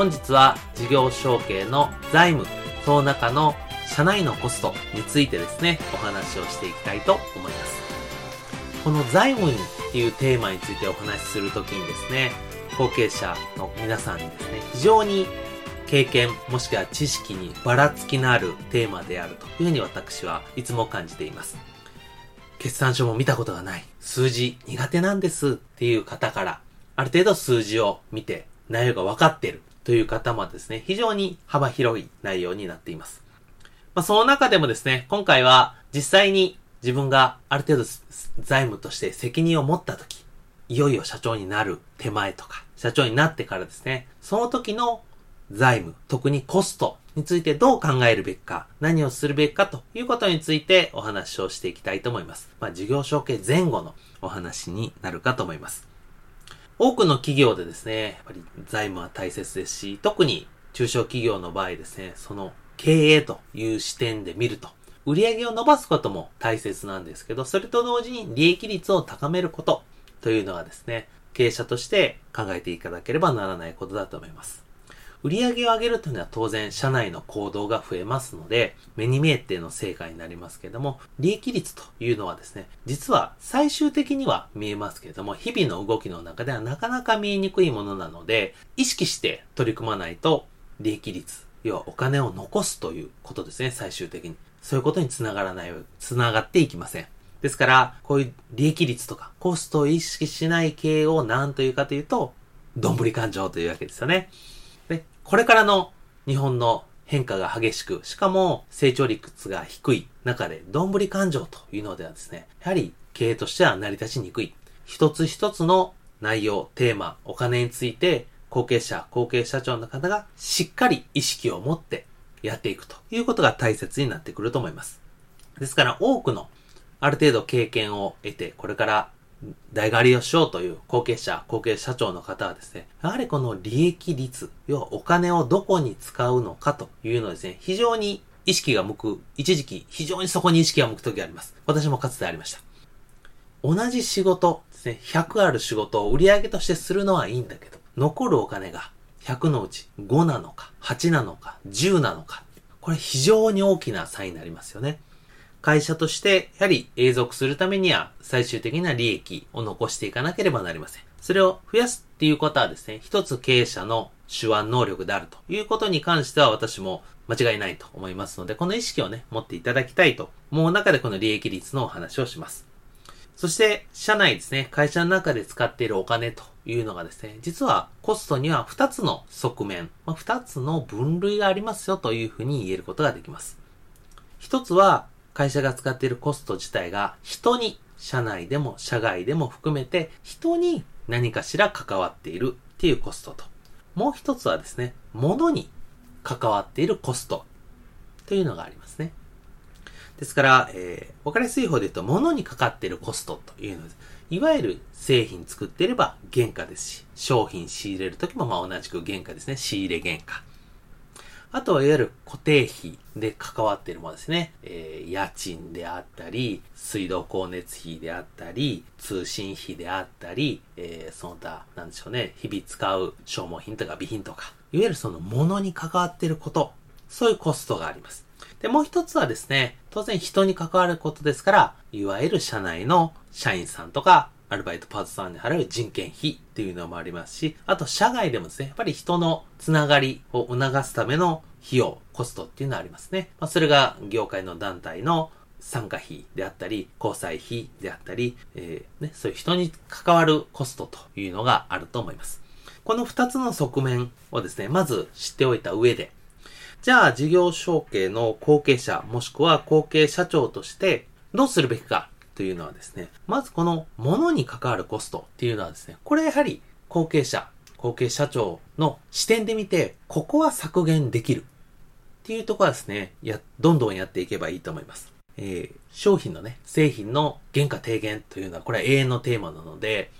本日は事業承継の財務、その中の社内のコストについてですね、お話をしていきたいと思います。この財務っていうテーマについてお話しするときにですね、後継者の皆さんにですね、非常に経験もしくは知識にばらつきのあるテーマであるというふうに私はいつも感じています。決算書も見たことがない。数字苦手なんですっていう方から、ある程度数字を見て内容が分かってる。という方もですね、非常に幅広い内容になっています。まあ、その中でもですね、今回は実際に自分がある程度財務として責任を持った時、いよいよ社長になる手前とか、社長になってからですね、その時の財務、特にコストについてどう考えるべきか、何をするべきかということについてお話をしていきたいと思います。まあ、事業承継前後のお話になるかと思います。多くの企業でですね、やっぱり財務は大切ですし、特に中小企業の場合ですね、その経営という視点で見ると、売上を伸ばすことも大切なんですけど、それと同時に利益率を高めることというのがですね、経営者として考えていかなければならないことだと思います。売り上げを上げるというのは当然社内の行動が増えますので、目に見えての成果になりますけれども、利益率というのはですね、実は最終的には見えますけれども、日々の動きの中ではなかなか見えにくいものなので、意識して取り組まないと利益率、要はお金を残すということですね、最終的に。そういうことにつながらない、つながっていきません。ですから、こういう利益率とかコストを意識しない経営を何というかというと、どんぶり勘定というわけですよね。これからの日本の変化が激しく、しかも成長率が低い中で、どんぶり勘定というのではですね、やはり経営としては成り立ちにくい。一つ一つの内容、テーマ、お金について、後継者、後継社長の方がしっかり意識を持ってやっていくということが大切になってくると思います。ですから多くのある程度経験を得て、これから代替わりをしようという後継者、後継社長の方はですね、やはりこの利益率、要はお金をどこに使うのかというのですね、非常に意識が向く、一時期非常にそこに意識が向く時があります。私もかつてありました。同じ仕事ですね、100ある仕事を売り上げとしてするのはいいんだけど、残るお金が100のうち5なのか、8なのか、10なのか、これ非常に大きな差になりますよね。会社として、やはり永続するためには、最終的な利益を残していかなければなりません。それを増やすっていうことはですね、一つ経営者の手腕能力であるということに関しては私も間違いないと思いますので、この意識をね、持っていただきたいと思う中でこの利益率のお話をします。そして、社内ですね、会社の中で使っているお金というのがですね、実はコストには2つの側面、まあ、2つの分類がありますよというふうに言えることができます。一つは会社が使っているコスト自体が人に、社内でも社外でも含めて人に何かしら関わっているっていうコストと、もう一つはですね、物に関わっているコストというのがありますね。ですから、えー、わかりやすい方で言うと、物にかかっているコストというのです。いわゆる製品作っていれば原価ですし、商品仕入れるときもまあ同じく原価ですね。仕入れ原価。あとはいわゆる固定費で関わっているものですね。えー、家賃であったり、水道光熱費であったり、通信費であったり、えー、その他、なんでしょうね、日々使う消耗品とか備品とか、いわゆるその物に関わっていること、そういうコストがあります。で、もう一つはですね、当然人に関わることですから、いわゆる社内の社員さんとかアルバイトパートさんに払う人件費っていうのもありますし、あと社外でもですね、やっぱり人のつながりを促すための費用、コストっていうのはありますね。まあ、それが業界の団体の参加費であったり、交際費であったり、えー、ね、そういう人に関わるコストというのがあると思います。この二つの側面をですね、まず知っておいた上で、じゃあ事業承継の後継者もしくは後継社長としてどうするべきかというのはですね、まずこの物に関わるコストっていうのはですね、これやはり後継者、後継社長の視点で見て、ここは削減できるっていうところはですね、や、どんどんやっていけばいいと思います。えー、商品のね、製品の原価低減というのは、これは永遠のテーマなので、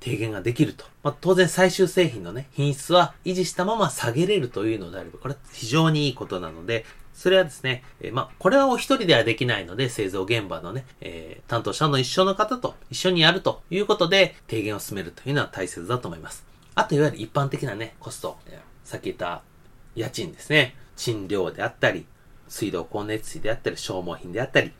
低減ができると。まあ、当然最終製品のね、品質は維持したまま下げれるというのであれば、これは非常にいいことなので、それはですね、え、まあ、これはお一人ではできないので、製造現場のね、えー、担当者の一緒の方と一緒にやるということで、提言を進めるというのは大切だと思います。あと、いわゆる一般的なね、コスト、さっき言った家賃ですね、賃料であったり、水道光熱費であったり、消耗品であったり、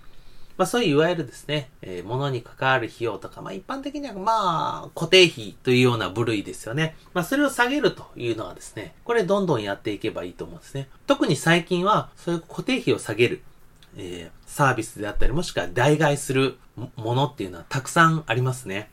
まあそういういわゆるですね、えー、物に関わる費用とか、まあ一般的にはまあ固定費というような部類ですよね。まあそれを下げるというのはですね、これどんどんやっていけばいいと思うんですね。特に最近はそういう固定費を下げる、えー、サービスであったりもしくは代替するものっていうのはたくさんありますね。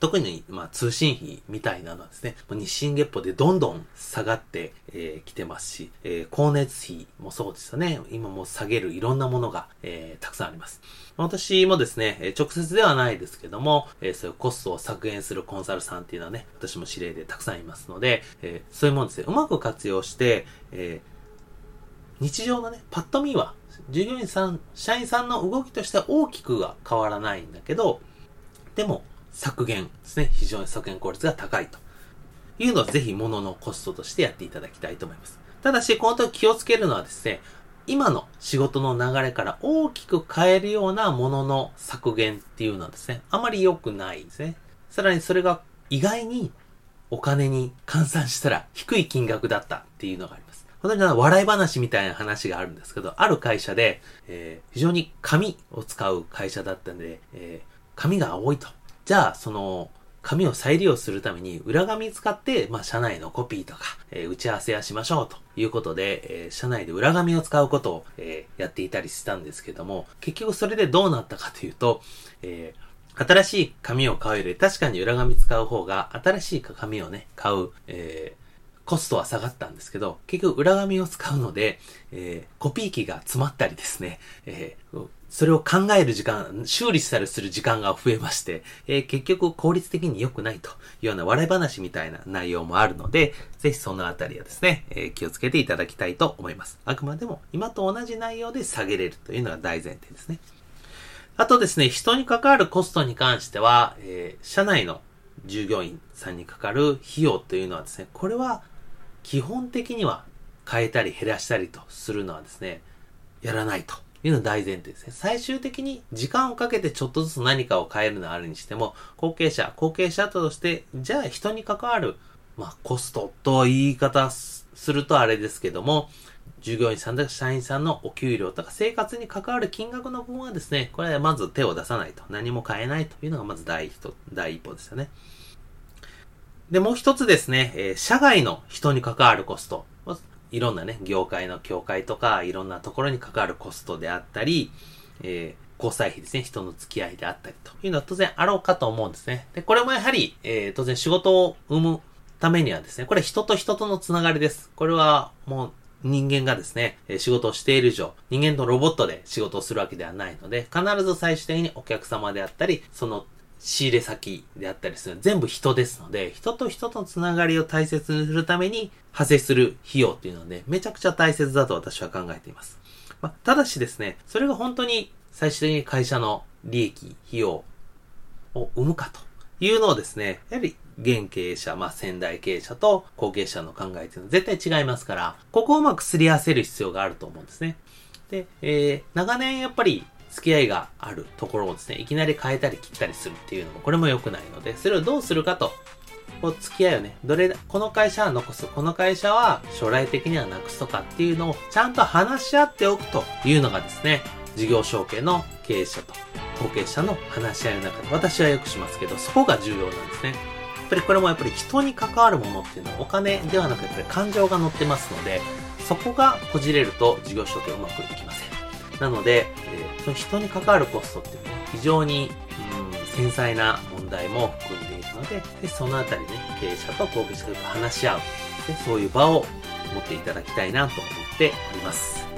特に、まあ、通信費みたいなのはですね、日進月歩でどんどん下がってき、えー、てますし、えー、光熱費もそうですよね。今も下げるいろんなものが、えー、たくさんあります。私もですね、直接ではないですけども、えー、そういうコストを削減するコンサルさんっていうのはね、私も指令でたくさんいますので、えー、そういうものですね、うまく活用して、えー、日常のね、パッと見は、従業員さん、社員さんの動きとしては大きくは変わらないんだけど、でも、削減ですね。非常に削減効率が高いというのをぜひ物のコストとしてやっていただきたいと思います。ただし、この時気をつけるのはですね、今の仕事の流れから大きく変えるようなものの削減っていうのはですね、あまり良くないですね。さらにそれが意外にお金に換算したら低い金額だったっていうのがあります。本当に笑い話みたいな話があるんですけど、ある会社で、えー、非常に紙を使う会社だったんで、えー、紙が青いと。じゃあ、その、紙を再利用するために裏紙使って、まあ、社内のコピーとか、えー、打ち合わせやしましょうということで、えー、社内で裏紙を使うことを、えー、やっていたりしたんですけども、結局それでどうなったかというと、え新しい紙を買うより確かに裏紙使う方が新しい紙をね、買う、えコストは下がったんですけど、結局裏紙を使うので、えコピー機が詰まったりですね、えそれを考える時間、修理したりする時間が増えまして、えー、結局効率的に良くないというような笑い話みたいな内容もあるので、ぜひそのあたりはですね、えー、気をつけていただきたいと思います。あくまでも今と同じ内容で下げれるというのが大前提ですね。あとですね、人に関わるコストに関しては、えー、社内の従業員さんにかかる費用というのはですね、これは基本的には変えたり減らしたりとするのはですね、やらないと。いうのが大前提ですね。最終的に時間をかけてちょっとずつ何かを変えるのあるにしても、後継者、後継者として、じゃあ人に関わる、まあコストと言い方するとあれですけども、従業員さんとか社員さんのお給料とか生活に関わる金額の分はですね、これはまず手を出さないと。何も変えないというのがまず第一第一歩ですよね。で、もう一つですね、えー、社外の人に関わるコスト。いろんなね、業界の協会とか、いろんなところに関わるコストであったり、えー、交際費ですね、人の付き合いであったりというのは当然あろうかと思うんですね。で、これもやはり、えー、当然仕事を生むためにはですね、これ人と人とのつながりです。これはもう人間がですね、仕事をしている以上、人間とロボットで仕事をするわけではないので、必ず最終的にお客様であったり、その仕入れ先であったりする全部人ですので、人と人とのつながりを大切にするために派生する費用っていうのはね、めちゃくちゃ大切だと私は考えています。まあ、ただしですね、それが本当に最終的に会社の利益、費用を生むかというのをですね、やはり現経営者、まあ先代経営者と後継者の考えっていうのは絶対違いますから、ここをうまくすり合わせる必要があると思うんですね。で、えー、長年やっぱり付き合いがあるところをですね、いきなり変えたり切ったりするっていうのも、これも良くないので、それをどうするかと、こう付き合いをね、どれ、この会社は残す、この会社は将来的にはなくすとかっていうのをちゃんと話し合っておくというのがですね、事業承継の経営者と後継者の話し合いの中で、私はよくしますけど、そこが重要なんですね。やっぱりこれもやっぱり人に関わるものっていうのはお金ではなくて感情が乗ってますので、そこがこじれると事業承継うまくいきません。なので、えー、その人に関わるコストっていうのは非常に、うん、繊細な問題も含んでいるので、でそのあたりね、経営者と後継者と話し合う。でそういう場を持っていただきたいなと思っております。はい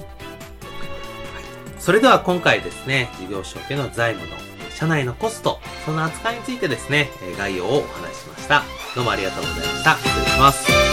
それでは今回ですね、事業承継の財務の社内のコスト、その扱いについてですね、概要をお話ししました。どうもありがとうございました。失礼します。